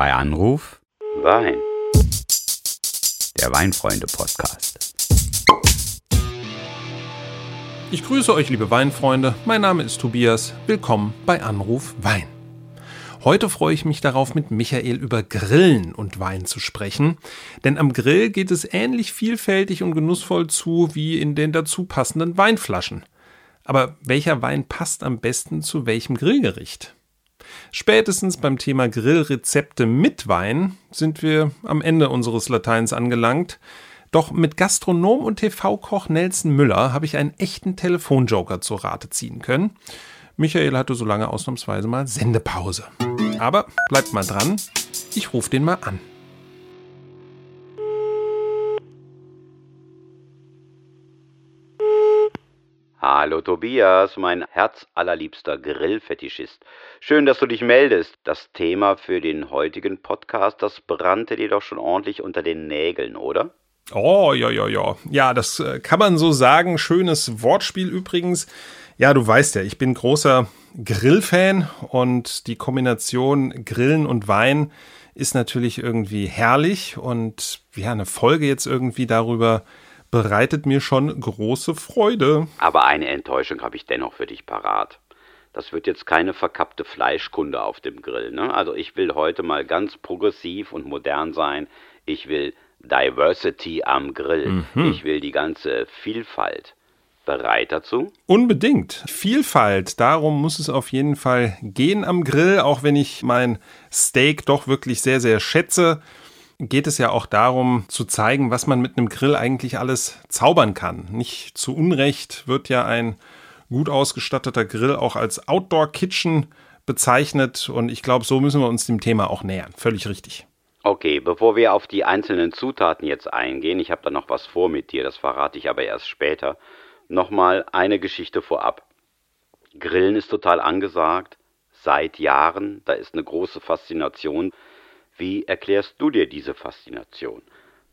Bei Anruf Wein. der Weinfreunde-Podcast. Ich grüße euch, liebe Weinfreunde. Mein Name ist Tobias. Willkommen bei Anruf Wein. Heute freue ich mich darauf, mit Michael über Grillen und Wein zu sprechen. Denn am Grill geht es ähnlich vielfältig und genussvoll zu wie in den dazu passenden Weinflaschen. Aber welcher Wein passt am besten zu welchem Grillgericht? Spätestens beim Thema Grillrezepte mit Wein sind wir am Ende unseres Lateins angelangt. Doch mit Gastronom und TV-Koch Nelson Müller habe ich einen echten Telefonjoker zur Rate ziehen können. Michael hatte so lange ausnahmsweise mal Sendepause. Aber bleibt mal dran, ich rufe den mal an. Hallo Tobias, mein herzallerliebster Grillfetischist. Schön, dass du dich meldest. Das Thema für den heutigen Podcast, das brannte dir doch schon ordentlich unter den Nägeln, oder? Oh, ja, ja, ja. Ja, das äh, kann man so sagen. Schönes Wortspiel übrigens. Ja, du weißt ja, ich bin großer Grillfan und die Kombination Grillen und Wein ist natürlich irgendwie herrlich und ja, eine Folge jetzt irgendwie darüber bereitet mir schon große Freude. Aber eine Enttäuschung habe ich dennoch für dich parat. Das wird jetzt keine verkappte Fleischkunde auf dem Grill. Ne? Also ich will heute mal ganz progressiv und modern sein. Ich will Diversity am Grill. Ich will die ganze Vielfalt. Bereit dazu? Unbedingt. Vielfalt, darum muss es auf jeden Fall gehen am Grill, auch wenn ich mein Steak doch wirklich sehr, sehr schätze. Geht es ja auch darum zu zeigen, was man mit einem Grill eigentlich alles zaubern kann. Nicht zu Unrecht wird ja ein gut ausgestatteter Grill auch als Outdoor Kitchen bezeichnet und ich glaube, so müssen wir uns dem Thema auch nähern. Völlig richtig. Okay, bevor wir auf die einzelnen Zutaten jetzt eingehen, ich habe da noch was vor mit dir, das verrate ich aber erst später, nochmal eine Geschichte vorab. Grillen ist total angesagt, seit Jahren, da ist eine große Faszination. Wie erklärst du dir diese Faszination?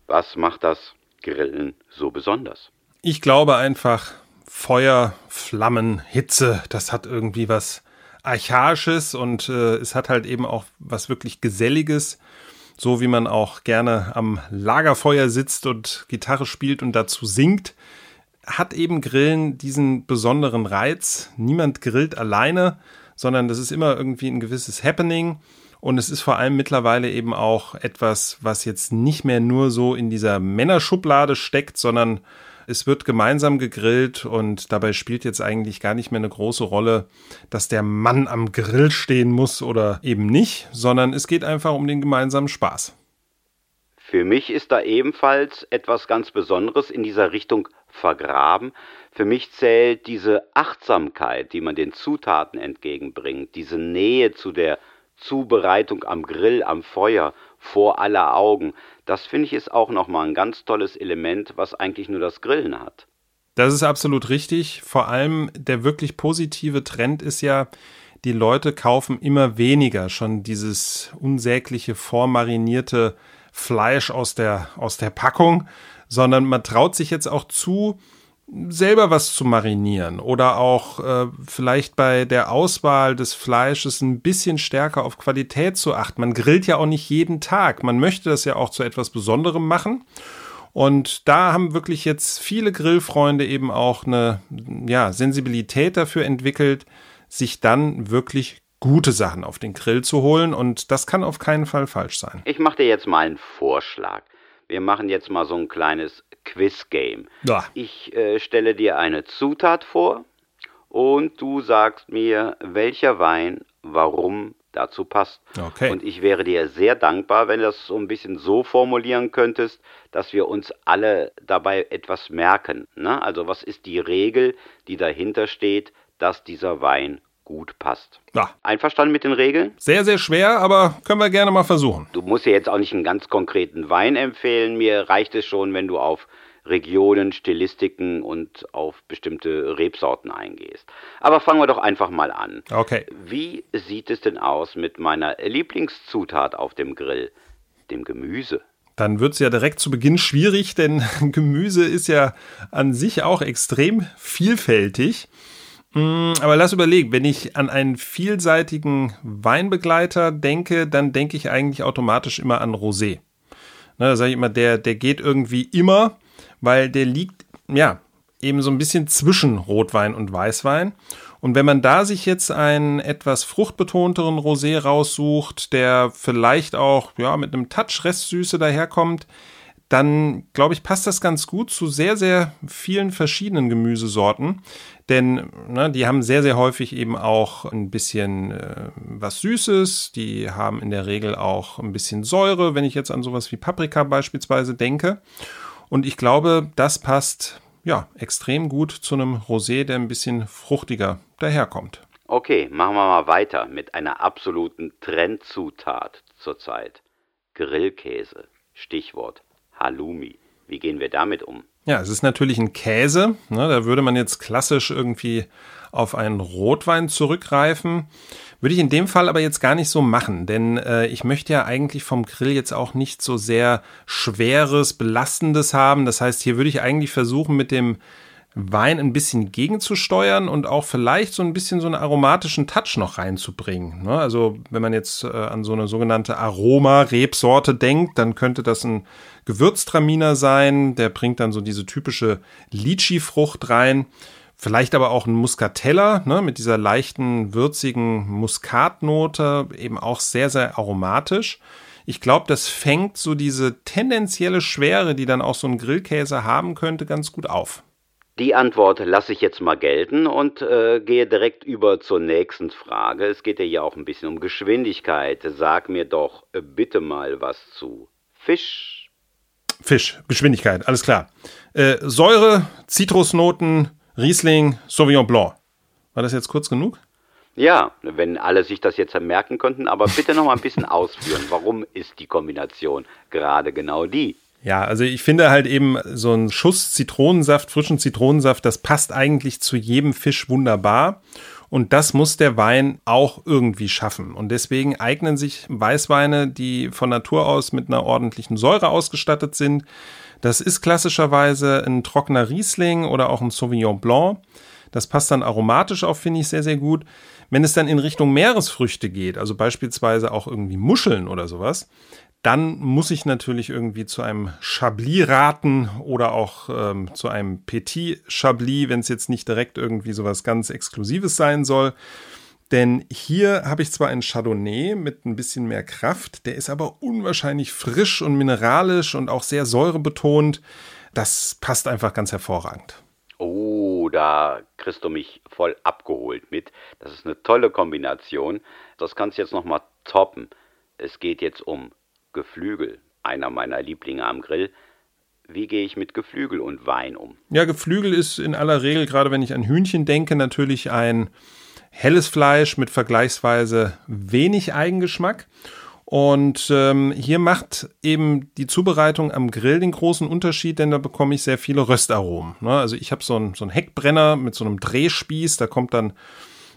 Was macht das Grillen so besonders? Ich glaube einfach, Feuer, Flammen, Hitze, das hat irgendwie was Archaisches und äh, es hat halt eben auch was wirklich Geselliges. So wie man auch gerne am Lagerfeuer sitzt und Gitarre spielt und dazu singt, hat eben Grillen diesen besonderen Reiz. Niemand grillt alleine, sondern das ist immer irgendwie ein gewisses Happening. Und es ist vor allem mittlerweile eben auch etwas, was jetzt nicht mehr nur so in dieser Männerschublade steckt, sondern es wird gemeinsam gegrillt und dabei spielt jetzt eigentlich gar nicht mehr eine große Rolle, dass der Mann am Grill stehen muss oder eben nicht, sondern es geht einfach um den gemeinsamen Spaß. Für mich ist da ebenfalls etwas ganz Besonderes in dieser Richtung vergraben. Für mich zählt diese Achtsamkeit, die man den Zutaten entgegenbringt, diese Nähe zu der Zubereitung am Grill, am Feuer, vor aller Augen. Das finde ich ist auch nochmal ein ganz tolles Element, was eigentlich nur das Grillen hat. Das ist absolut richtig. Vor allem der wirklich positive Trend ist ja, die Leute kaufen immer weniger schon dieses unsägliche vormarinierte Fleisch aus der, aus der Packung, sondern man traut sich jetzt auch zu, selber was zu marinieren oder auch äh, vielleicht bei der Auswahl des Fleisches ein bisschen stärker auf Qualität zu achten. Man grillt ja auch nicht jeden Tag. Man möchte das ja auch zu etwas Besonderem machen. Und da haben wirklich jetzt viele Grillfreunde eben auch eine ja, Sensibilität dafür entwickelt, sich dann wirklich gute Sachen auf den Grill zu holen. Und das kann auf keinen Fall falsch sein. Ich mache dir jetzt mal einen Vorschlag. Wir machen jetzt mal so ein kleines Quiz-Game. Ja. Ich äh, stelle dir eine Zutat vor und du sagst mir, welcher Wein warum dazu passt. Okay. Und ich wäre dir sehr dankbar, wenn du das so ein bisschen so formulieren könntest, dass wir uns alle dabei etwas merken. Ne? Also was ist die Regel, die dahinter steht, dass dieser Wein gut passt? Ja. Einverstanden mit den Regeln? Sehr, sehr schwer, aber können wir gerne mal versuchen. Du musst ja jetzt auch nicht einen ganz konkreten Wein empfehlen. Mir reicht es schon, wenn du auf Regionen, Stilistiken und auf bestimmte Rebsorten eingehst. Aber fangen wir doch einfach mal an. Okay. Wie sieht es denn aus mit meiner Lieblingszutat auf dem Grill, dem Gemüse? Dann wird es ja direkt zu Beginn schwierig, denn Gemüse ist ja an sich auch extrem vielfältig. Mm, aber lass überlegen, wenn ich an einen vielseitigen Weinbegleiter denke, dann denke ich eigentlich automatisch immer an Rosé. Ne, da sage ich immer, der, der geht irgendwie immer, weil der liegt, ja, eben so ein bisschen zwischen Rotwein und Weißwein. Und wenn man da sich jetzt einen etwas fruchtbetonteren Rosé raussucht, der vielleicht auch ja, mit einem Touch Restsüße daherkommt, dann glaube ich, passt das ganz gut zu sehr, sehr vielen verschiedenen Gemüsesorten. Denn ne, die haben sehr, sehr häufig eben auch ein bisschen äh, was Süßes. Die haben in der Regel auch ein bisschen Säure, wenn ich jetzt an sowas wie Paprika beispielsweise denke. Und ich glaube, das passt ja extrem gut zu einem Rosé, der ein bisschen fruchtiger daherkommt. Okay, machen wir mal weiter mit einer absoluten Trendzutat zurzeit. Grillkäse. Stichwort Halloumi. Wie gehen wir damit um? Ja, es ist natürlich ein Käse. Ne, da würde man jetzt klassisch irgendwie auf einen Rotwein zurückgreifen. Würde ich in dem Fall aber jetzt gar nicht so machen, denn äh, ich möchte ja eigentlich vom Grill jetzt auch nicht so sehr schweres, belastendes haben. Das heißt, hier würde ich eigentlich versuchen, mit dem Wein ein bisschen gegenzusteuern und auch vielleicht so ein bisschen so einen aromatischen Touch noch reinzubringen. Ne? Also wenn man jetzt äh, an so eine sogenannte Aroma-Rebsorte denkt, dann könnte das ein Gewürztraminer sein. Der bringt dann so diese typische Litchi-Frucht rein. Vielleicht aber auch ein Muscatella ne, mit dieser leichten, würzigen Muskatnote, eben auch sehr, sehr aromatisch. Ich glaube, das fängt so diese tendenzielle Schwere, die dann auch so ein Grillkäse haben könnte, ganz gut auf. Die Antwort lasse ich jetzt mal gelten und äh, gehe direkt über zur nächsten Frage. Es geht ja hier auch ein bisschen um Geschwindigkeit. Sag mir doch äh, bitte mal was zu Fisch. Fisch, Geschwindigkeit, alles klar. Äh, Säure, Zitrusnoten, Riesling, Sauvignon Blanc. War das jetzt kurz genug? Ja, wenn alle sich das jetzt merken könnten, aber bitte noch mal ein bisschen ausführen. Warum ist die Kombination gerade genau die? Ja, also ich finde halt eben so ein Schuss Zitronensaft, frischen Zitronensaft, das passt eigentlich zu jedem Fisch wunderbar. Und das muss der Wein auch irgendwie schaffen. Und deswegen eignen sich Weißweine, die von Natur aus mit einer ordentlichen Säure ausgestattet sind. Das ist klassischerweise ein trockener Riesling oder auch ein Sauvignon Blanc. Das passt dann aromatisch auch, finde ich, sehr, sehr gut. Wenn es dann in Richtung Meeresfrüchte geht, also beispielsweise auch irgendwie Muscheln oder sowas, dann muss ich natürlich irgendwie zu einem Chablis raten oder auch ähm, zu einem Petit Chablis, wenn es jetzt nicht direkt irgendwie sowas ganz Exklusives sein soll. Denn hier habe ich zwar einen Chardonnay mit ein bisschen mehr Kraft, der ist aber unwahrscheinlich frisch und mineralisch und auch sehr säurebetont. Das passt einfach ganz hervorragend. Oh, da kriegst du mich voll abgeholt mit. Das ist eine tolle Kombination. Das kannst du jetzt nochmal toppen. Es geht jetzt um Geflügel, einer meiner Lieblinge am Grill. Wie gehe ich mit Geflügel und Wein um? Ja, Geflügel ist in aller Regel, gerade wenn ich an Hühnchen denke, natürlich ein helles Fleisch mit vergleichsweise wenig Eigengeschmack. Und ähm, hier macht eben die Zubereitung am Grill den großen Unterschied, denn da bekomme ich sehr viele Röstaromen. Ne? Also ich habe so einen so Heckbrenner mit so einem Drehspieß, da kommt dann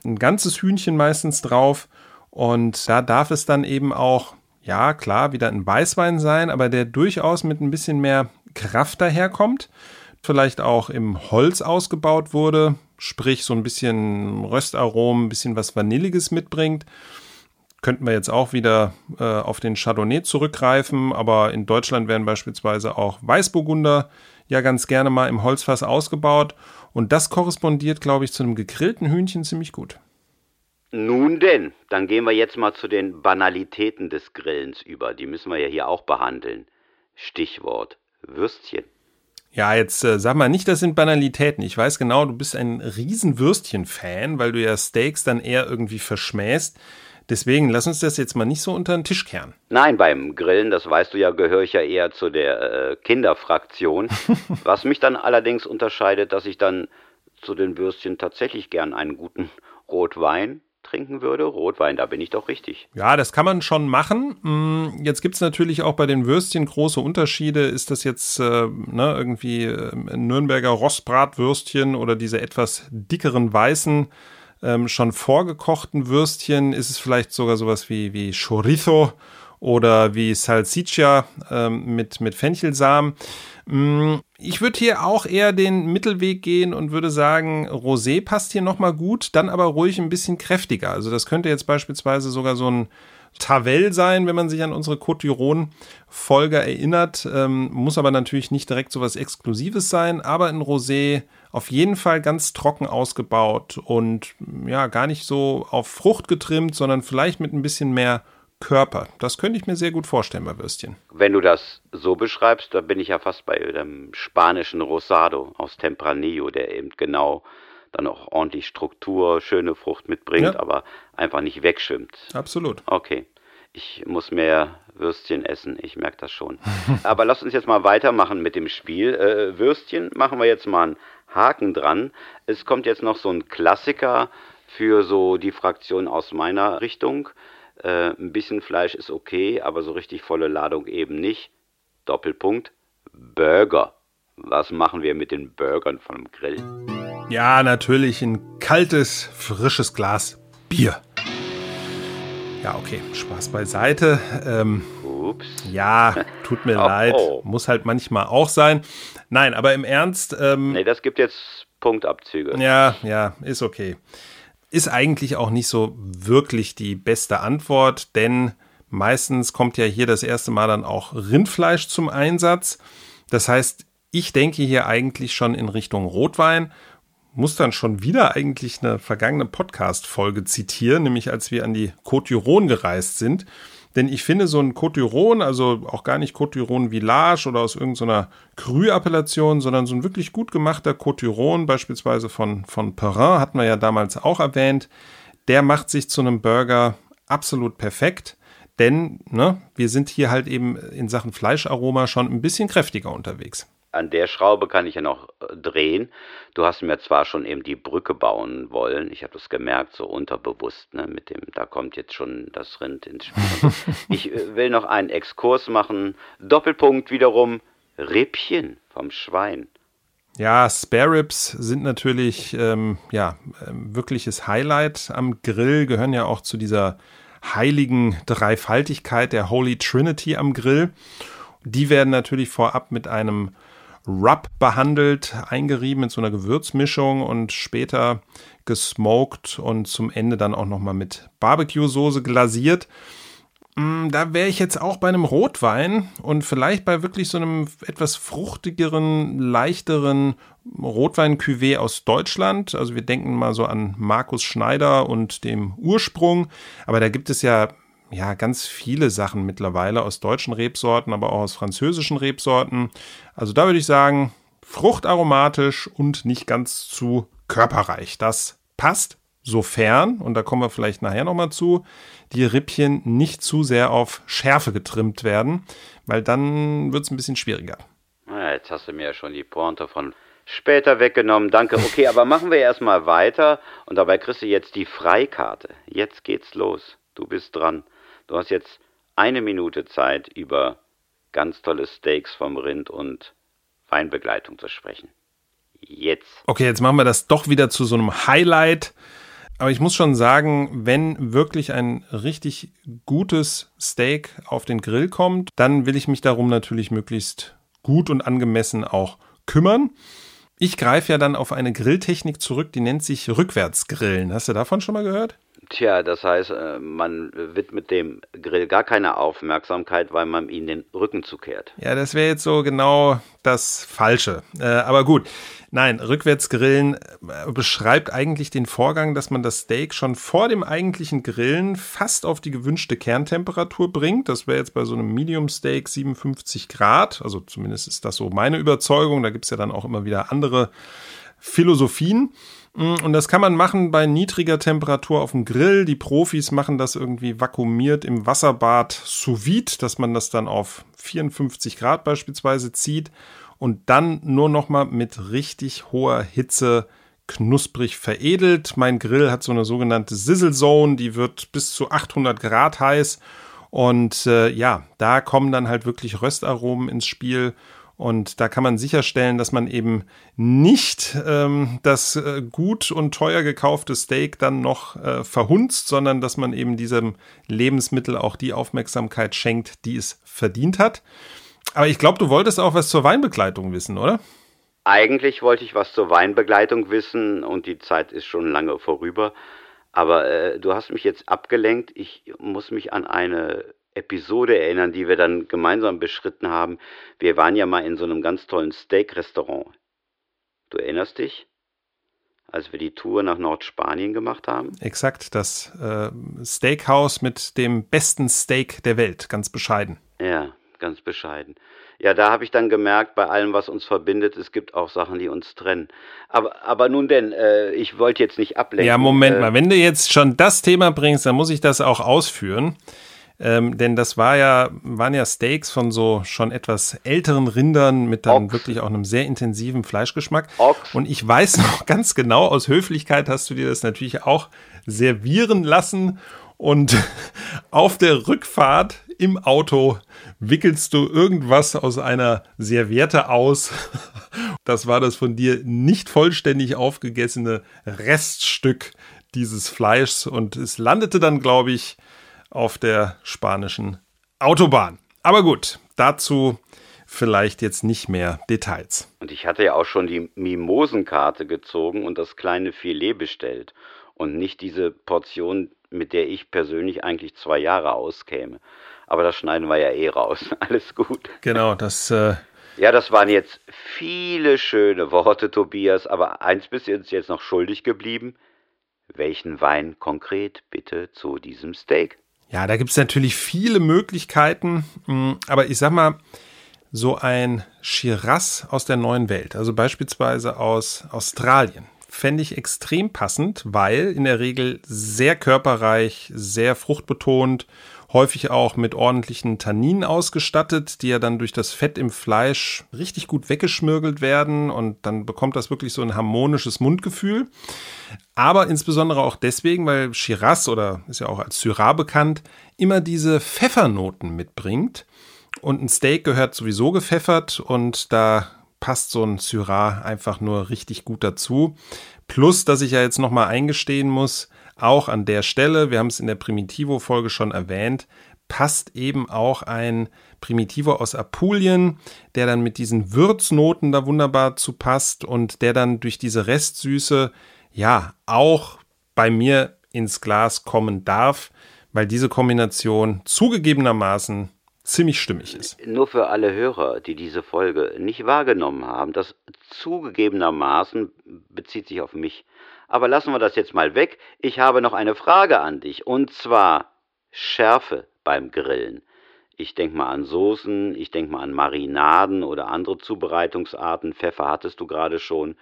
ein ganzes Hühnchen meistens drauf. Und da darf es dann eben auch ja, klar, wieder ein Weißwein sein, aber der durchaus mit ein bisschen mehr Kraft daherkommt. Vielleicht auch im Holz ausgebaut wurde, sprich so ein bisschen Röstaromen, ein bisschen was Vanilliges mitbringt. Könnten wir jetzt auch wieder äh, auf den Chardonnay zurückgreifen, aber in Deutschland werden beispielsweise auch Weißburgunder ja ganz gerne mal im Holzfass ausgebaut. Und das korrespondiert, glaube ich, zu einem gegrillten Hühnchen ziemlich gut. Nun denn, dann gehen wir jetzt mal zu den Banalitäten des Grillens über. Die müssen wir ja hier auch behandeln. Stichwort Würstchen. Ja, jetzt äh, sag mal nicht, das sind Banalitäten. Ich weiß genau, du bist ein Riesenwürstchen-Fan, weil du ja Steaks dann eher irgendwie verschmähst. Deswegen lass uns das jetzt mal nicht so unter den Tisch kehren. Nein, beim Grillen, das weißt du ja, gehöre ich ja eher zu der äh, Kinderfraktion. Was mich dann allerdings unterscheidet, dass ich dann zu den Würstchen tatsächlich gern einen guten Rotwein trinken würde. Rotwein, da bin ich doch richtig. Ja, das kann man schon machen. Mm, jetzt gibt es natürlich auch bei den Würstchen große Unterschiede. Ist das jetzt äh, ne, irgendwie äh, Nürnberger Rostbratwürstchen oder diese etwas dickeren weißen, ähm, schon vorgekochten Würstchen? Ist es vielleicht sogar sowas wie, wie Chorizo? oder wie Salsiccia ähm, mit, mit Fenchelsamen. Mm, ich würde hier auch eher den Mittelweg gehen und würde sagen, Rosé passt hier nochmal gut, dann aber ruhig ein bisschen kräftiger. Also das könnte jetzt beispielsweise sogar so ein Tavel sein, wenn man sich an unsere Côte d'Iron-Folge erinnert. Ähm, muss aber natürlich nicht direkt so was Exklusives sein, aber ein Rosé auf jeden Fall ganz trocken ausgebaut und ja, gar nicht so auf Frucht getrimmt, sondern vielleicht mit ein bisschen mehr Körper. Das könnte ich mir sehr gut vorstellen bei Würstchen. Wenn du das so beschreibst, da bin ich ja fast bei dem spanischen Rosado aus Tempranillo, der eben genau dann auch ordentlich Struktur, schöne Frucht mitbringt, ja. aber einfach nicht wegschwimmt. Absolut. Okay. Ich muss mehr Würstchen essen, ich merke das schon. aber lass uns jetzt mal weitermachen mit dem Spiel. Äh, Würstchen machen wir jetzt mal einen Haken dran. Es kommt jetzt noch so ein Klassiker für so die Fraktion aus meiner Richtung. Äh, ein bisschen Fleisch ist okay, aber so richtig volle Ladung eben nicht. Doppelpunkt. Burger. Was machen wir mit den Burgern vom Grill? Ja, natürlich ein kaltes, frisches Glas Bier. Ja, okay, Spaß beiseite. Ähm, Ups. Ja, tut mir oh, leid. Oh. Muss halt manchmal auch sein. Nein, aber im Ernst. Ähm, nee, das gibt jetzt Punktabzüge. Ja, ja, ist okay ist eigentlich auch nicht so wirklich die beste Antwort, denn meistens kommt ja hier das erste Mal dann auch Rindfleisch zum Einsatz. Das heißt, ich denke hier eigentlich schon in Richtung Rotwein, muss dann schon wieder eigentlich eine vergangene Podcast-Folge zitieren, nämlich als wir an die Côte d'Iron gereist sind. Denn ich finde so ein Côte also auch gar nicht Côte Village oder aus irgendeiner Cru-Appellation, sondern so ein wirklich gut gemachter Côte beispielsweise von, von Perrin, hatten wir ja damals auch erwähnt, der macht sich zu einem Burger absolut perfekt. Denn ne, wir sind hier halt eben in Sachen Fleischaroma schon ein bisschen kräftiger unterwegs an der Schraube kann ich ja noch äh, drehen. Du hast mir zwar schon eben die Brücke bauen wollen, ich habe das gemerkt, so unterbewusst, ne, mit dem, da kommt jetzt schon das Rind ins Spiel. ich äh, will noch einen Exkurs machen. Doppelpunkt wiederum, Rippchen vom Schwein. Ja, Spare Ribs sind natürlich ähm, ja, ähm, wirkliches Highlight am Grill, gehören ja auch zu dieser heiligen Dreifaltigkeit der Holy Trinity am Grill. Die werden natürlich vorab mit einem Rub behandelt, eingerieben mit so einer Gewürzmischung und später gesmoked und zum Ende dann auch nochmal mit Barbecue-Soße glasiert. Mm, da wäre ich jetzt auch bei einem Rotwein und vielleicht bei wirklich so einem etwas fruchtigeren, leichteren Rotwein-Cuvée aus Deutschland. Also wir denken mal so an Markus Schneider und dem Ursprung. Aber da gibt es ja ja, ganz viele Sachen mittlerweile aus deutschen Rebsorten, aber auch aus französischen Rebsorten. Also da würde ich sagen, fruchtaromatisch und nicht ganz zu körperreich. Das passt, sofern, und da kommen wir vielleicht nachher nochmal zu, die Rippchen nicht zu sehr auf Schärfe getrimmt werden, weil dann wird es ein bisschen schwieriger. Ja, jetzt hast du mir ja schon die Pointe von später weggenommen. Danke. Okay, aber machen wir erstmal weiter und dabei kriegst du jetzt die Freikarte. Jetzt geht's los. Du bist dran. Du hast jetzt eine Minute Zeit, über ganz tolle Steaks vom Rind und Weinbegleitung zu sprechen. Jetzt. Okay, jetzt machen wir das doch wieder zu so einem Highlight. Aber ich muss schon sagen, wenn wirklich ein richtig gutes Steak auf den Grill kommt, dann will ich mich darum natürlich möglichst gut und angemessen auch kümmern. Ich greife ja dann auf eine Grilltechnik zurück, die nennt sich Rückwärtsgrillen. Hast du davon schon mal gehört? Tja, das heißt, äh, man widmet dem Grill gar keine Aufmerksamkeit, weil man ihm den Rücken zukehrt. Ja, das wäre jetzt so genau das Falsche. Äh, aber gut, nein, Rückwärtsgrillen äh, beschreibt eigentlich den Vorgang, dass man das Steak schon vor dem eigentlichen Grillen fast auf die gewünschte Kerntemperatur bringt. Das wäre jetzt bei so einem Medium Steak 57 Grad. Also zumindest ist das so meine Überzeugung. Da gibt es ja dann auch immer wieder andere Philosophien. Mm, und das kann man machen bei niedriger Temperatur auf dem Grill. Die Profis machen das irgendwie vakuumiert im Wasserbad sous vide, dass man das dann auf 54 Grad beispielsweise zieht und dann nur noch mal mit richtig hoher Hitze knusprig veredelt. Mein Grill hat so eine sogenannte Sizzle Zone, die wird bis zu 800 Grad heiß. Und äh, ja, da kommen dann halt wirklich Röstaromen ins Spiel und da kann man sicherstellen, dass man eben nicht ähm, das äh, gut und teuer gekaufte Steak dann noch äh, verhunzt, sondern dass man eben diesem Lebensmittel auch die Aufmerksamkeit schenkt, die es verdient hat. Aber ich glaube, du wolltest auch was zur Weinbegleitung wissen, oder? Eigentlich wollte ich was zur Weinbegleitung wissen und die Zeit ist schon lange vorüber. Aber äh, du hast mich jetzt abgelenkt. Ich muss mich an eine Episode erinnern, die wir dann gemeinsam beschritten haben. Wir waren ja mal in so einem ganz tollen Steak-Restaurant. Du erinnerst dich? Als wir die Tour nach Nordspanien gemacht haben? Exakt, das äh, Steakhouse mit dem besten Steak der Welt, ganz bescheiden. Ja, ganz bescheiden. Ja, da habe ich dann gemerkt, bei allem, was uns verbindet, es gibt auch Sachen, die uns trennen. Aber, aber nun denn, äh, ich wollte jetzt nicht ablenken. Ja, Moment äh, mal, wenn du jetzt schon das Thema bringst, dann muss ich das auch ausführen. Ähm, denn das war ja, waren ja Steaks von so schon etwas älteren Rindern mit dann Ochs. wirklich auch einem sehr intensiven Fleischgeschmack. Ochs. Und ich weiß noch ganz genau, aus Höflichkeit hast du dir das natürlich auch servieren lassen. Und auf der Rückfahrt im Auto wickelst du irgendwas aus einer Serviette aus. Das war das von dir nicht vollständig aufgegessene Reststück dieses Fleischs. Und es landete dann, glaube ich, auf der spanischen Autobahn. Aber gut, dazu vielleicht jetzt nicht mehr Details. Und ich hatte ja auch schon die Mimosenkarte gezogen und das kleine Filet bestellt. Und nicht diese Portion, mit der ich persönlich eigentlich zwei Jahre auskäme. Aber das schneiden wir ja eh raus. Alles gut. Genau, das äh, Ja, das waren jetzt viele schöne Worte, Tobias. Aber eins bist du uns jetzt noch schuldig geblieben. Welchen Wein konkret bitte zu diesem Steak? Ja, da gibt es natürlich viele Möglichkeiten, mh, aber ich sag mal, so ein Shiraz aus der neuen Welt, also beispielsweise aus Australien, fände ich extrem passend, weil in der Regel sehr körperreich, sehr fruchtbetont, häufig auch mit ordentlichen Tanninen ausgestattet, die ja dann durch das Fett im Fleisch richtig gut weggeschmirgelt werden und dann bekommt das wirklich so ein harmonisches Mundgefühl. Aber insbesondere auch deswegen, weil Shiraz oder ist ja auch als Syrah bekannt, immer diese Pfeffernoten mitbringt. Und ein Steak gehört sowieso gepfeffert und da passt so ein Syrah einfach nur richtig gut dazu. Plus, dass ich ja jetzt nochmal eingestehen muss, auch an der Stelle, wir haben es in der Primitivo-Folge schon erwähnt, passt eben auch ein Primitivo aus Apulien, der dann mit diesen Würznoten da wunderbar zu passt und der dann durch diese Restsüße ja auch bei mir ins Glas kommen darf, weil diese Kombination zugegebenermaßen ziemlich stimmig ist. Nur für alle Hörer, die diese Folge nicht wahrgenommen haben, das zugegebenermaßen bezieht sich auf mich. Aber lassen wir das jetzt mal weg. Ich habe noch eine Frage an dich. Und zwar Schärfe beim Grillen. Ich denke mal an Soßen, ich denke mal an Marinaden oder andere Zubereitungsarten. Pfeffer hattest du gerade schon.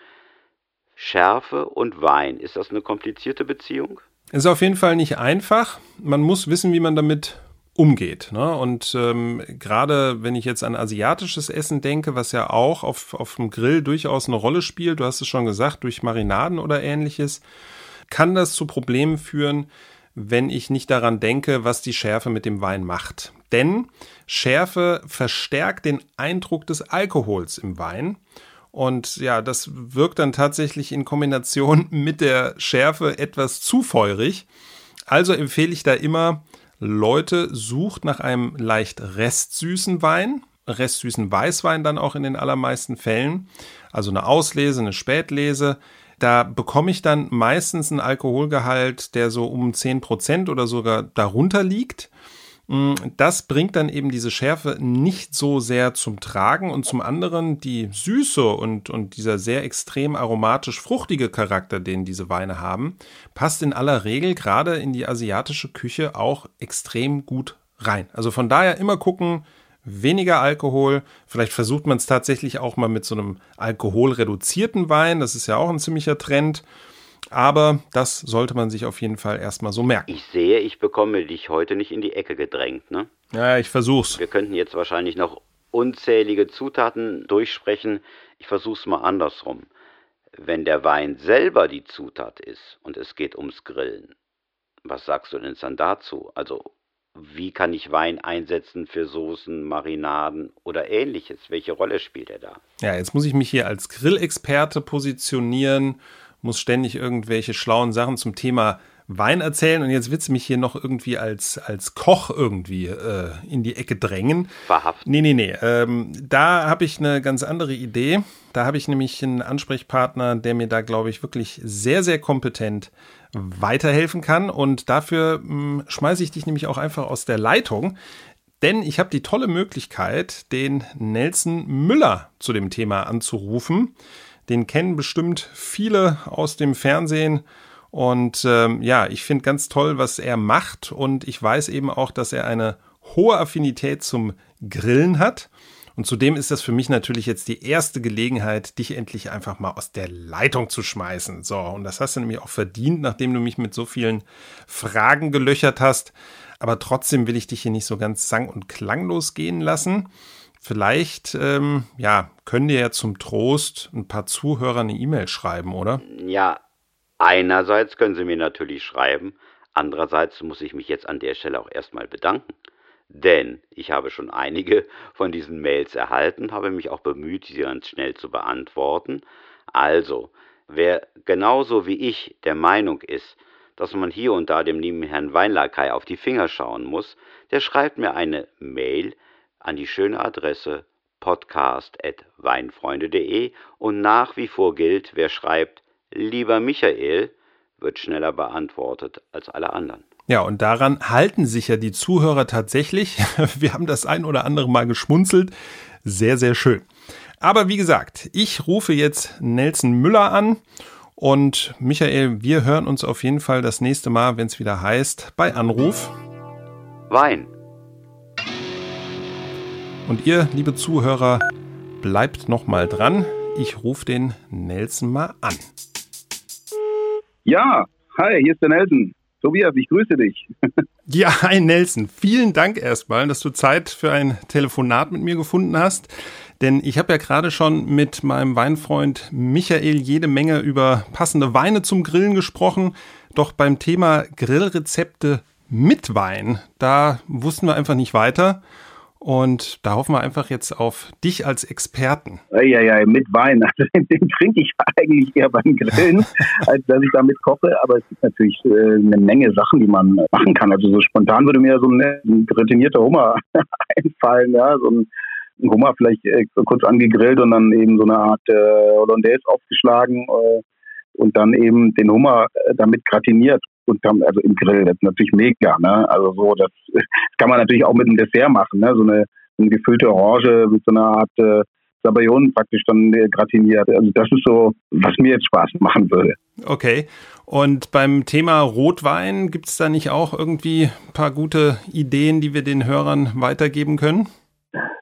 Schärfe und Wein, ist das eine komplizierte Beziehung? Ist auf jeden Fall nicht einfach. Man muss wissen, wie man damit umgeht. Ne? Und ähm, gerade wenn ich jetzt an asiatisches Essen denke, was ja auch auf, auf dem Grill durchaus eine Rolle spielt, du hast es schon gesagt, durch Marinaden oder ähnliches, kann das zu Problemen führen, wenn ich nicht daran denke, was die Schärfe mit dem Wein macht. Denn Schärfe verstärkt den Eindruck des Alkohols im Wein. Und ja, das wirkt dann tatsächlich in Kombination mit der Schärfe etwas zu feurig. Also empfehle ich da immer, Leute, sucht nach einem leicht restsüßen Wein, restsüßen Weißwein dann auch in den allermeisten Fällen, also eine Auslese, eine Spätlese. Da bekomme ich dann meistens einen Alkoholgehalt, der so um 10% oder sogar darunter liegt. Das bringt dann eben diese Schärfe nicht so sehr zum Tragen und zum anderen die Süße und, und dieser sehr extrem aromatisch fruchtige Charakter, den diese Weine haben, passt in aller Regel gerade in die asiatische Küche auch extrem gut rein. Also von daher immer gucken, weniger Alkohol. Vielleicht versucht man es tatsächlich auch mal mit so einem alkoholreduzierten Wein. Das ist ja auch ein ziemlicher Trend. Aber das sollte man sich auf jeden Fall erstmal so merken. Ich sehe, ich bekomme dich heute nicht in die Ecke gedrängt, ne? Ja, ich versuch's. Wir könnten jetzt wahrscheinlich noch unzählige Zutaten durchsprechen. Ich versuch's mal andersrum. Wenn der Wein selber die Zutat ist und es geht ums Grillen, was sagst du denn dann dazu? Also, wie kann ich Wein einsetzen für Soßen, Marinaden oder ähnliches? Welche Rolle spielt er da? Ja, jetzt muss ich mich hier als Grillexperte positionieren muss ständig irgendwelche schlauen Sachen zum Thema Wein erzählen und jetzt willst du mich hier noch irgendwie als, als Koch irgendwie äh, in die Ecke drängen. Wahrhaft. Nee, nee, nee. Ähm, da habe ich eine ganz andere Idee. Da habe ich nämlich einen Ansprechpartner, der mir da, glaube ich, wirklich sehr, sehr kompetent weiterhelfen kann. Und dafür hm, schmeiße ich dich nämlich auch einfach aus der Leitung. Denn ich habe die tolle Möglichkeit, den Nelson Müller zu dem Thema anzurufen. Den kennen bestimmt viele aus dem Fernsehen. Und ähm, ja, ich finde ganz toll, was er macht. Und ich weiß eben auch, dass er eine hohe Affinität zum Grillen hat. Und zudem ist das für mich natürlich jetzt die erste Gelegenheit, dich endlich einfach mal aus der Leitung zu schmeißen. So, und das hast du nämlich auch verdient, nachdem du mich mit so vielen Fragen gelöchert hast. Aber trotzdem will ich dich hier nicht so ganz sang- und klanglos gehen lassen. Vielleicht, ähm, ja, können dir ja zum Trost ein paar Zuhörer eine E-Mail schreiben, oder? Ja, einerseits können sie mir natürlich schreiben, andererseits muss ich mich jetzt an der Stelle auch erstmal bedanken. Denn ich habe schon einige von diesen Mails erhalten, habe mich auch bemüht, sie ganz schnell zu beantworten. Also, wer genauso wie ich der Meinung ist, dass man hier und da dem lieben Herrn Weinlakai auf die Finger schauen muss, der schreibt mir eine Mail an die schöne Adresse podcast.weinfreunde.de und nach wie vor gilt, wer schreibt, lieber Michael, wird schneller beantwortet als alle anderen. Ja, und daran halten sich ja die Zuhörer tatsächlich. Wir haben das ein oder andere Mal geschmunzelt. Sehr, sehr schön. Aber wie gesagt, ich rufe jetzt Nelson Müller an. Und Michael, wir hören uns auf jeden Fall das nächste Mal, wenn es wieder heißt, bei Anruf. Wein. Und ihr, liebe Zuhörer, bleibt noch mal dran. Ich rufe den Nelson mal an. Ja, hi, hier ist der Nelson. Tobias, ich grüße dich. ja, hi Nelson. Vielen Dank erstmal, dass du Zeit für ein Telefonat mit mir gefunden hast. Denn ich habe ja gerade schon mit meinem Weinfreund Michael jede Menge über passende Weine zum Grillen gesprochen. Doch beim Thema Grillrezepte mit Wein, da wussten wir einfach nicht weiter. Und da hoffen wir einfach jetzt auf dich als Experten. Ja, ja, mit Wein. Also den trinke ich eigentlich eher beim Grillen, als dass ich damit koche. Aber es gibt natürlich äh, eine Menge Sachen, die man machen kann. Also so spontan würde mir so ein, ein gratinierter Hummer einfallen. Ja, so ein, Hummer vielleicht äh, kurz angegrillt und dann eben so eine Art äh, Hollandaise aufgeschlagen äh, und dann eben den Hummer äh, damit gratiniert und dann, also im Grill, das ist natürlich mega, ne? Also so, das, das kann man natürlich auch mit einem Dessert machen, ne? So eine, eine gefüllte Orange mit so einer Art äh, Sabayon praktisch dann äh, gratiniert. Also das ist so, was mir jetzt Spaß machen würde. Okay. Und beim Thema Rotwein gibt es da nicht auch irgendwie ein paar gute Ideen, die wir den Hörern weitergeben können?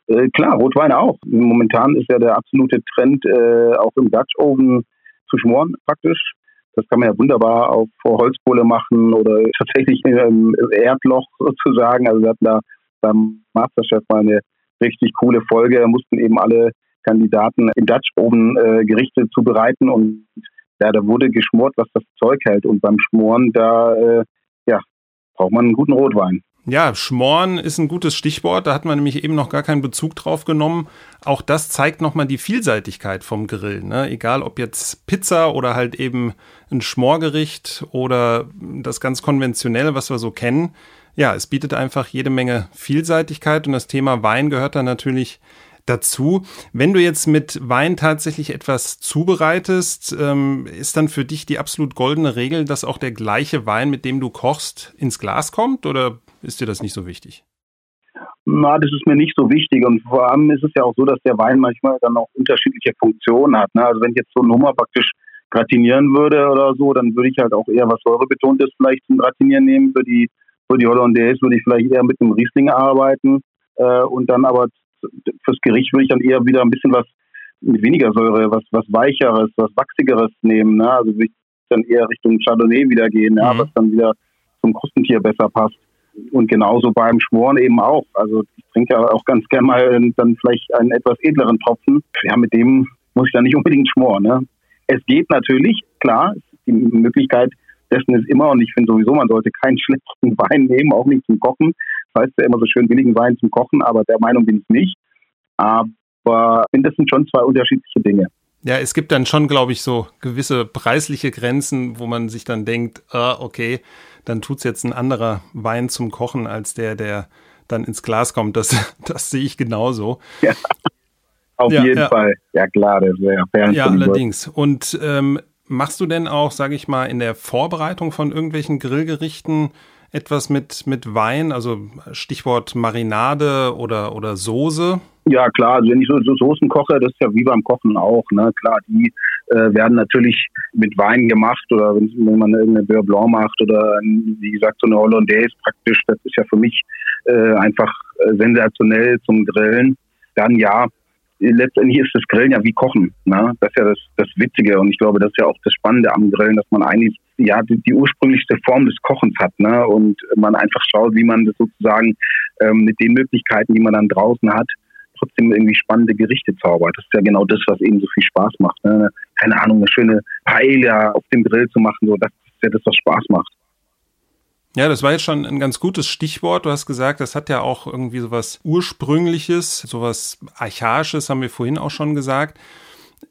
Äh, klar, Rotwein auch. Momentan ist ja der absolute Trend, äh, auch im Dutch Oven zu schmoren praktisch. Das kann man ja wunderbar auf Holzkohle machen oder tatsächlich im Erdloch sozusagen. Also wir hatten da beim Masterchef mal eine richtig coole Folge. Da mussten eben alle Kandidaten im Dutch Oven äh, Gerichte zubereiten und ja, da wurde geschmort, was das Zeug hält. Und beim Schmoren, da äh, ja, braucht man einen guten Rotwein. Ja, Schmoren ist ein gutes Stichwort. Da hat man nämlich eben noch gar keinen Bezug drauf genommen. Auch das zeigt nochmal die Vielseitigkeit vom Grill. Ne? Egal ob jetzt Pizza oder halt eben ein Schmorgericht oder das ganz konventionelle, was wir so kennen. Ja, es bietet einfach jede Menge Vielseitigkeit und das Thema Wein gehört da natürlich dazu. Wenn du jetzt mit Wein tatsächlich etwas zubereitest, ähm, ist dann für dich die absolut goldene Regel, dass auch der gleiche Wein, mit dem du kochst, ins Glas kommt? Oder ist dir das nicht so wichtig? Na, das ist mir nicht so wichtig. Und vor allem ist es ja auch so, dass der Wein manchmal dann auch unterschiedliche Funktionen hat. Ne? Also wenn ich jetzt so ein Hummer praktisch gratinieren würde oder so, dann würde ich halt auch eher was säurebetontes vielleicht zum Gratinieren nehmen. Für die, für die Hollandaise würde ich vielleicht eher mit einem Riesling arbeiten. Äh, und dann aber fürs Gericht würde ich dann eher wieder ein bisschen was mit weniger Säure, was, was Weicheres, was Wachsigeres nehmen. Ne? Also würde ich dann eher Richtung Chardonnay wieder gehen, ja? Mhm. was dann wieder zum Krustentier besser passt. Und genauso beim Schmoren eben auch. Also ich trinke ja auch ganz gerne mal dann vielleicht einen etwas edleren Tropfen. Ja, mit dem muss ich dann nicht unbedingt schmoren. Ne? Es geht natürlich, klar, die Möglichkeit dessen ist immer, und ich finde sowieso, man sollte keinen schlechten Wein nehmen, auch nicht zum Kochen. Das heißt ja immer so schön billigen Wein zum Kochen, aber der Meinung bin ich nicht. Aber das sind schon zwei unterschiedliche Dinge. Ja, es gibt dann schon, glaube ich, so gewisse preisliche Grenzen, wo man sich dann denkt, ah, okay, dann tut es jetzt ein anderer Wein zum Kochen als der, der dann ins Glas kommt. Das, das sehe ich genauso. Ja, auf ja, jeden ja. Fall. Ja, klar, das wäre ja Ja, allerdings. Und ähm, machst du denn auch, sage ich mal, in der Vorbereitung von irgendwelchen Grillgerichten etwas mit, mit Wein, also Stichwort Marinade oder, oder Soße? Ja, klar, also wenn ich so, so Soßen koche, das ist ja wie beim Kochen auch, ne? Klar, die äh, werden natürlich mit Wein gemacht oder wenn, wenn man eine Beurre Blanc macht oder wie gesagt so eine Hollandaise praktisch, das ist ja für mich äh, einfach äh, sensationell zum Grillen. Dann ja, letztendlich ist das Grillen ja wie Kochen. Ne? Das ist ja das, das Witzige und ich glaube, das ist ja auch das Spannende am Grillen, dass man eigentlich ja die, die ursprünglichste Form des Kochens hat ne? und man einfach schaut, wie man das sozusagen ähm, mit den Möglichkeiten, die man dann draußen hat, trotzdem irgendwie spannende Gerichte zaubert. Das ist ja genau das, was eben so viel Spaß macht. Ne? Keine Ahnung, eine schöne Paella auf dem Grill zu machen, so das ist ja das, was Spaß macht. Ja, das war jetzt schon ein ganz gutes Stichwort. Du hast gesagt, das hat ja auch irgendwie sowas Ursprüngliches, sowas Archaisches, haben wir vorhin auch schon gesagt.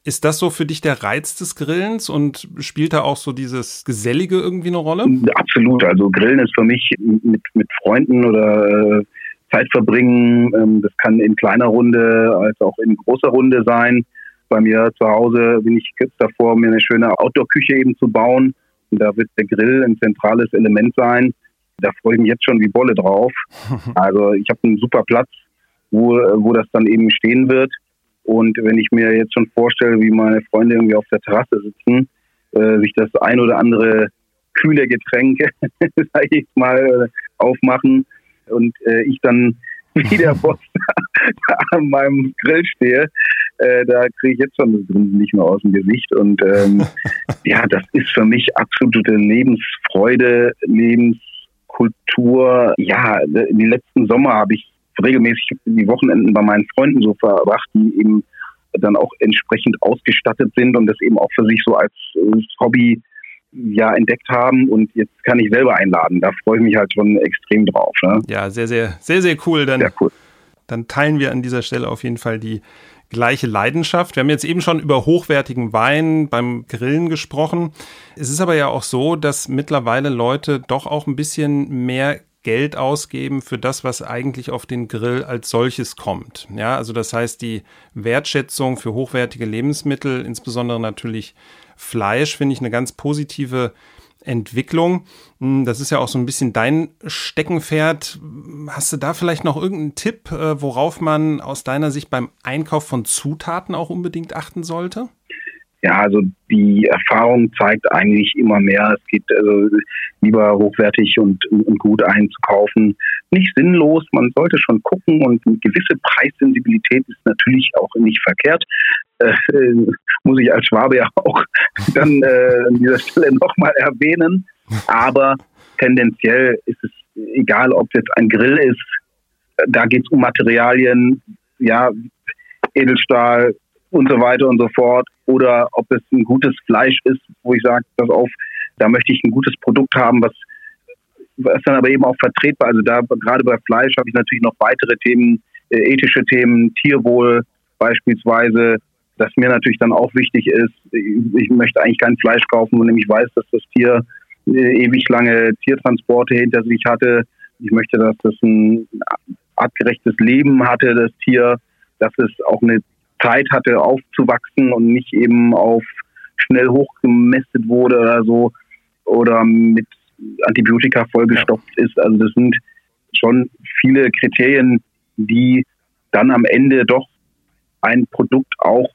Ist das so für dich der Reiz des Grillens und spielt da auch so dieses Gesellige irgendwie eine Rolle? Absolut. Also Grillen ist für mich mit, mit Freunden oder äh, Zeit verbringen. Ähm, das kann in kleiner Runde als auch in großer Runde sein. Bei mir zu Hause bin ich kurz davor, mir eine schöne Outdoor-Küche eben zu bauen da wird der Grill ein zentrales Element sein. Da freue ich mich jetzt schon wie Bolle drauf. Also ich habe einen super Platz, wo, wo das dann eben stehen wird. Und wenn ich mir jetzt schon vorstelle, wie meine Freunde irgendwie auf der Terrasse sitzen, äh, sich das ein oder andere kühle Getränk, sag ich mal, äh, aufmachen und äh, ich dann wie der Boss an meinem Grill stehe, äh, da kriege ich jetzt schon das Grinsen nicht mehr aus dem Gesicht. Und ähm, ja, das ist für mich absolute Lebensfreude, Lebenskultur. Ja, die letzten Sommer habe ich regelmäßig die Wochenenden bei meinen Freunden so verbracht, die eben dann auch entsprechend ausgestattet sind und das eben auch für sich so als Hobby ja entdeckt haben und jetzt kann ich selber einladen. Da freue ich mich halt schon extrem drauf. Ne? Ja, sehr, sehr, sehr, sehr cool. Dann, sehr cool. dann teilen wir an dieser Stelle auf jeden Fall die gleiche Leidenschaft. Wir haben jetzt eben schon über hochwertigen Wein beim Grillen gesprochen. Es ist aber ja auch so, dass mittlerweile Leute doch auch ein bisschen mehr Geld ausgeben für das, was eigentlich auf den Grill als solches kommt. Ja, also das heißt, die Wertschätzung für hochwertige Lebensmittel, insbesondere natürlich Fleisch, finde ich eine ganz positive Entwicklung. Hm, das ist ja auch so ein bisschen dein Steckenpferd. Hast du da vielleicht noch irgendeinen Tipp, äh, worauf man aus deiner Sicht beim Einkauf von Zutaten auch unbedingt achten sollte? Ja, also die Erfahrung zeigt eigentlich immer mehr. Es geht also lieber hochwertig und, und gut einzukaufen. Nicht sinnlos, man sollte schon gucken und eine gewisse Preissensibilität ist natürlich auch nicht verkehrt. Äh, muss ich als Schwabe ja auch dann äh, an dieser Stelle nochmal erwähnen. Aber tendenziell ist es egal, ob es jetzt ein Grill ist, da geht es um Materialien, ja, Edelstahl, und so weiter und so fort. Oder ob es ein gutes Fleisch ist, wo ich sage, pass auf, da möchte ich ein gutes Produkt haben, was, was dann aber eben auch vertretbar. Also da gerade bei Fleisch habe ich natürlich noch weitere Themen, äh, ethische Themen, Tierwohl beispielsweise, das mir natürlich dann auch wichtig ist. Ich möchte eigentlich kein Fleisch kaufen, von ich weiß, dass das Tier äh, ewig lange Tiertransporte hinter sich hatte. Ich möchte, dass das ein artgerechtes Leben hatte, das Tier, dass es auch eine Zeit hatte aufzuwachsen und nicht eben auf schnell hochgemästet wurde oder so oder mit Antibiotika vollgestopft ist. Also das sind schon viele Kriterien, die dann am Ende doch ein Produkt auch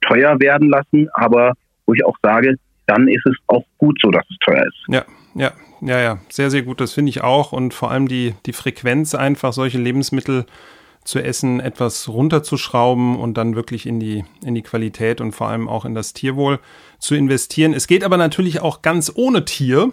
teuer werden lassen, aber wo ich auch sage, dann ist es auch gut so, dass es teuer ist. Ja, ja, ja, ja, sehr, sehr gut. Das finde ich auch. Und vor allem die, die Frequenz einfach solche Lebensmittel zu essen etwas runterzuschrauben und dann wirklich in die, in die Qualität und vor allem auch in das Tierwohl zu investieren. Es geht aber natürlich auch ganz ohne Tier.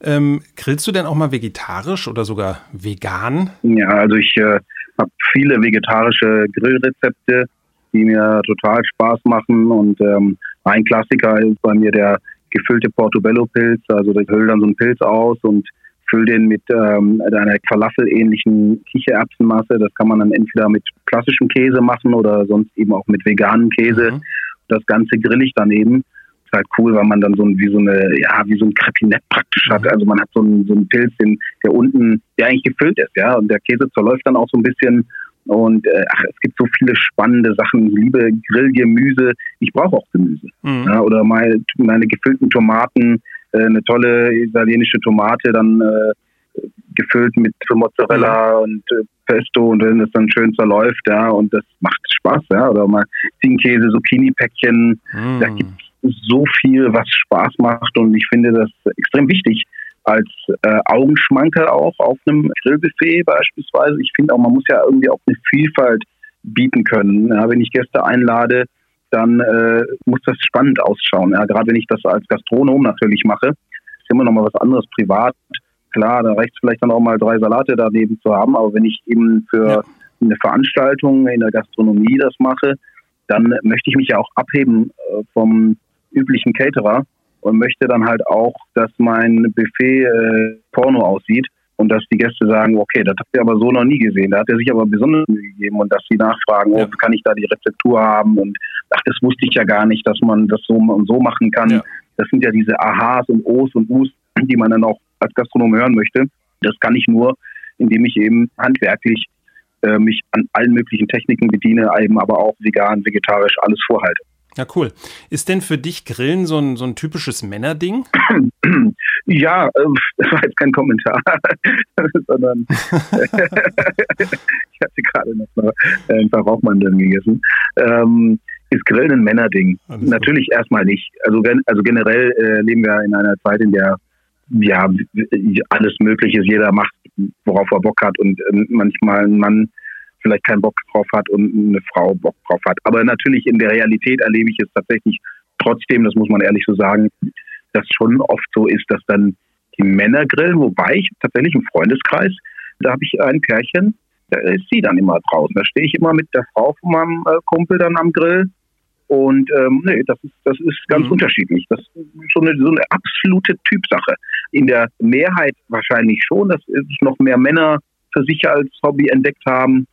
Ähm, grillst du denn auch mal vegetarisch oder sogar vegan? Ja, also ich äh, habe viele vegetarische Grillrezepte, die mir total Spaß machen und ähm, ein Klassiker ist bei mir der gefüllte Portobello-Pilz. Also ich hülle dann so einen Pilz aus und füll den mit ähm, einer Falafel-ähnlichen Kichererbsenmasse. Das kann man dann entweder mit klassischem Käse machen oder sonst eben auch mit veganem Käse. Mhm. Das Ganze grill ich daneben. Ist halt cool, weil man dann so ein, wie so eine, ja, wie so ein Krepinett praktisch hat. Also man hat so einen, so einen Pilz, den, der unten, der eigentlich gefüllt ist, ja. Und der Käse zerläuft dann auch so ein bisschen. Und äh, ach, es gibt so viele spannende Sachen. Ich liebe Grillgemüse. Ich brauche auch Gemüse. Mhm. Ja, oder meine, meine gefüllten Tomaten, äh, eine tolle italienische Tomate, dann äh, gefüllt mit Mozzarella mhm. und äh, Pesto und wenn es dann schön zerläuft, ja, und das macht Spaß, ja. Oder mal Ziegenkäse, Zucchini-Päckchen. Mhm. Da gibt es so viel, was Spaß macht und ich finde das extrem wichtig als äh, Augenschmankerl auch auf einem Grillbuffet beispielsweise. Ich finde auch, man muss ja irgendwie auch eine Vielfalt bieten können. Ja, wenn ich Gäste einlade, dann äh, muss das spannend ausschauen. Ja, gerade wenn ich das als Gastronom natürlich mache, ist immer noch mal was anderes privat. Klar, da reicht es vielleicht dann auch mal drei Salate daneben zu haben, aber wenn ich eben für ja. eine Veranstaltung in der Gastronomie das mache, dann möchte ich mich ja auch abheben äh, vom üblichen Caterer und möchte dann halt auch, dass mein Buffet äh, Porno aussieht und dass die Gäste sagen, okay, das habt ihr aber so noch nie gesehen. Da hat er sich aber besonders Mühe gegeben und dass sie nachfragen, oh, kann ich da die Rezeptur haben und ach, das wusste ich ja gar nicht, dass man das so und so machen kann. Ja. Das sind ja diese Aha's und O's und U's, die man dann auch als Gastronom hören möchte. Das kann ich nur, indem ich eben handwerklich äh, mich an allen möglichen Techniken bediene, eben aber auch vegan, vegetarisch alles vorhalte. Ja, cool. Ist denn für dich Grillen so ein, so ein typisches Männerding? Ja, äh, das war jetzt kein Kommentar, sondern ich hatte gerade noch mal ein paar Rauchmandeln gegessen. Ähm, ist Grillen ein Männerding? Alles Natürlich gut. erstmal nicht. Also, also generell äh, leben wir in einer Zeit, in der ja alles Mögliche ist, jeder macht, worauf er Bock hat und äh, manchmal ein Mann vielleicht keinen Bock drauf hat und eine Frau Bock drauf hat. Aber natürlich in der Realität erlebe ich es tatsächlich trotzdem, das muss man ehrlich so sagen, dass schon oft so ist, dass dann die Männer grillen, wobei ich tatsächlich im Freundeskreis, da habe ich ein Pärchen, da ist sie dann immer draußen. Da stehe ich immer mit der Frau von meinem äh, Kumpel dann am Grill. Und ähm, nee, das ist, das ist ganz mhm. unterschiedlich. Das ist so eine, so eine absolute Typsache. In der Mehrheit wahrscheinlich schon, dass es noch mehr Männer für sich als Hobby entdeckt haben.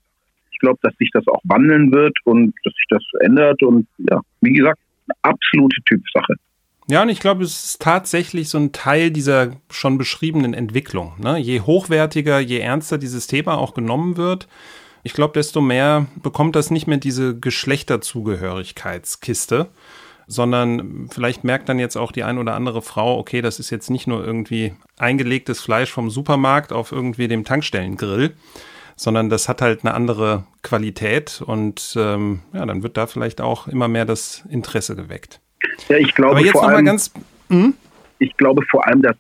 Ich glaube, dass sich das auch wandeln wird und dass sich das ändert. Und ja, wie gesagt, eine absolute Typsache. Ja, und ich glaube, es ist tatsächlich so ein Teil dieser schon beschriebenen Entwicklung. Ne? Je hochwertiger, je ernster dieses Thema auch genommen wird, ich glaube, desto mehr bekommt das nicht mehr diese Geschlechterzugehörigkeitskiste, sondern vielleicht merkt dann jetzt auch die ein oder andere Frau, okay, das ist jetzt nicht nur irgendwie eingelegtes Fleisch vom Supermarkt auf irgendwie dem Tankstellengrill, sondern das hat halt eine andere Qualität und ähm, ja, dann wird da vielleicht auch immer mehr das Interesse geweckt. Ja, ich glaube Aber jetzt vor allem, ganz, hm? ich glaube vor allem, dass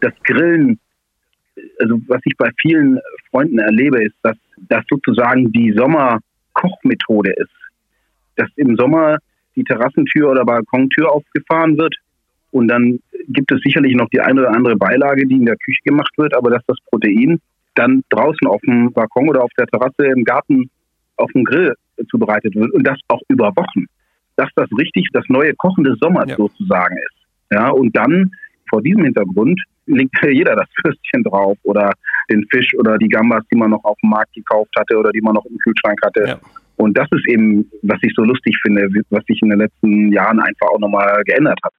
das Grillen, also was ich bei vielen Freunden erlebe, ist, dass das sozusagen die Sommerkochmethode ist. Dass im Sommer die Terrassentür oder Balkontür aufgefahren wird und dann gibt es sicherlich noch die eine oder andere Beilage, die in der Küche gemacht wird, aber dass das Protein dann draußen auf dem Balkon oder auf der Terrasse im Garten auf dem Grill zubereitet wird und das auch über Wochen dass das richtig das neue Kochen des Sommers ja. sozusagen ist. Ja, und dann vor diesem Hintergrund legt jeder das Würstchen drauf oder den Fisch oder die Gambas, die man noch auf dem Markt gekauft hatte oder die man noch im Kühlschrank hatte. Ja. Und das ist eben, was ich so lustig finde, was sich in den letzten Jahren einfach auch nochmal geändert hat.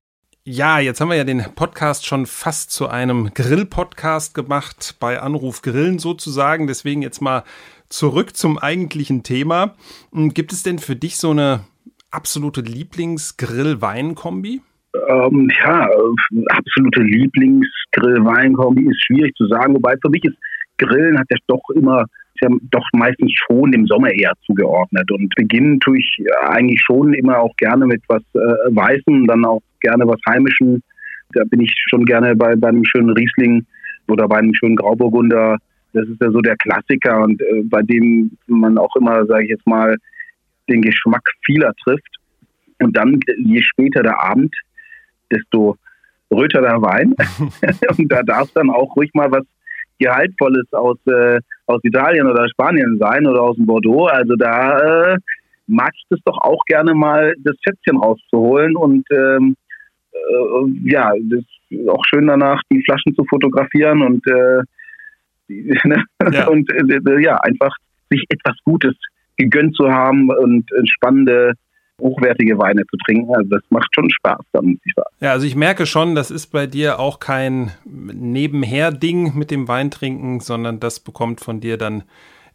Ja, jetzt haben wir ja den Podcast schon fast zu einem Grill-Podcast gemacht, bei Anruf Grillen sozusagen. Deswegen jetzt mal zurück zum eigentlichen Thema. Hm, gibt es denn für dich so eine absolute Lieblings-Grill-Wein-Kombi? Ähm, ja, absolute Lieblings-Grill-Wein-Kombi ist schwierig zu sagen, wobei für mich ist Grillen hat ja doch immer ja doch meistens schon im Sommer eher zugeordnet. Und beginnen tue ich eigentlich schon immer auch gerne mit was äh, Weißem, dann auch gerne was Heimischem. Da bin ich schon gerne bei, bei einem schönen Riesling oder bei einem schönen Grauburgunder. Das ist ja so der Klassiker und äh, bei dem man auch immer, sage ich jetzt mal, den Geschmack vieler trifft. Und dann, je später der Abend, desto röter der Wein. und da darf dann auch ruhig mal was Gehaltvolles aus, äh, aus Italien oder Spanien sein oder aus dem Bordeaux. Also da äh, mag ich das doch auch gerne mal, das Schätzchen rauszuholen und ähm, äh, ja, das ist auch schön danach, die Flaschen zu fotografieren und, äh, ne? ja. und äh, ja, einfach sich etwas Gutes gegönnt zu haben und spannende hochwertige Weine zu trinken. Also das macht schon Spaß, da muss ich sagen. Ja, also ich merke schon, das ist bei dir auch kein Nebenher-Ding mit dem Weintrinken, sondern das bekommt von dir dann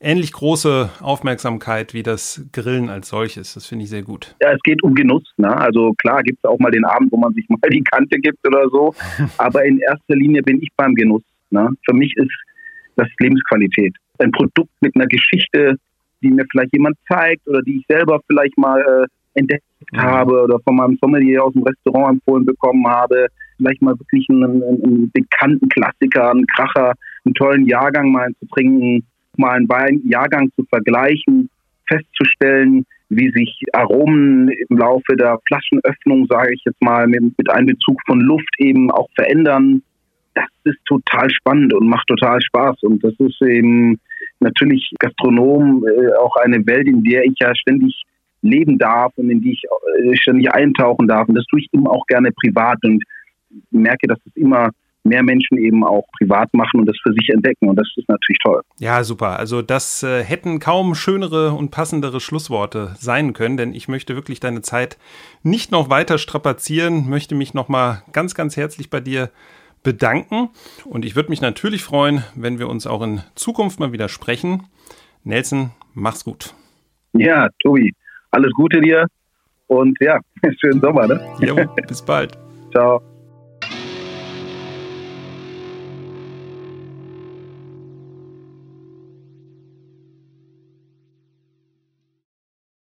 ähnlich große Aufmerksamkeit wie das Grillen als solches. Das finde ich sehr gut. Ja, es geht um Genuss. Ne? Also klar gibt es auch mal den Abend, wo man sich mal die Kante gibt oder so. Aber in erster Linie bin ich beim Genuss. Ne? Für mich ist das Lebensqualität. Ein Produkt mit einer Geschichte, die mir vielleicht jemand zeigt oder die ich selber vielleicht mal äh, entdeckt mhm. habe oder von meinem Sommelier aus dem Restaurant empfohlen bekommen habe. Vielleicht mal wirklich einen, einen bekannten Klassiker, einen Kracher, einen tollen Jahrgang mal zu trinken mal einen Weinjahrgang zu vergleichen, festzustellen, wie sich Aromen im Laufe der Flaschenöffnung, sage ich jetzt mal, mit, mit Einbezug von Luft eben auch verändern. Das ist total spannend und macht total Spaß. Und das ist eben natürlich Gastronom äh, auch eine Welt, in der ich ja ständig leben darf und in die ich äh, ständig eintauchen darf. Und das tue ich immer auch gerne privat und merke, dass es immer mehr Menschen eben auch privat machen und das für sich entdecken. Und das ist natürlich toll. Ja, super. Also das äh, hätten kaum schönere und passendere Schlussworte sein können, denn ich möchte wirklich deine Zeit nicht noch weiter strapazieren, möchte mich nochmal ganz, ganz herzlich bei dir bedanken. Und ich würde mich natürlich freuen, wenn wir uns auch in Zukunft mal wieder sprechen. Nelson, mach's gut. Ja, Tobi, alles Gute dir und ja, schönen Sommer. Ne? Jo, bis bald. Ciao.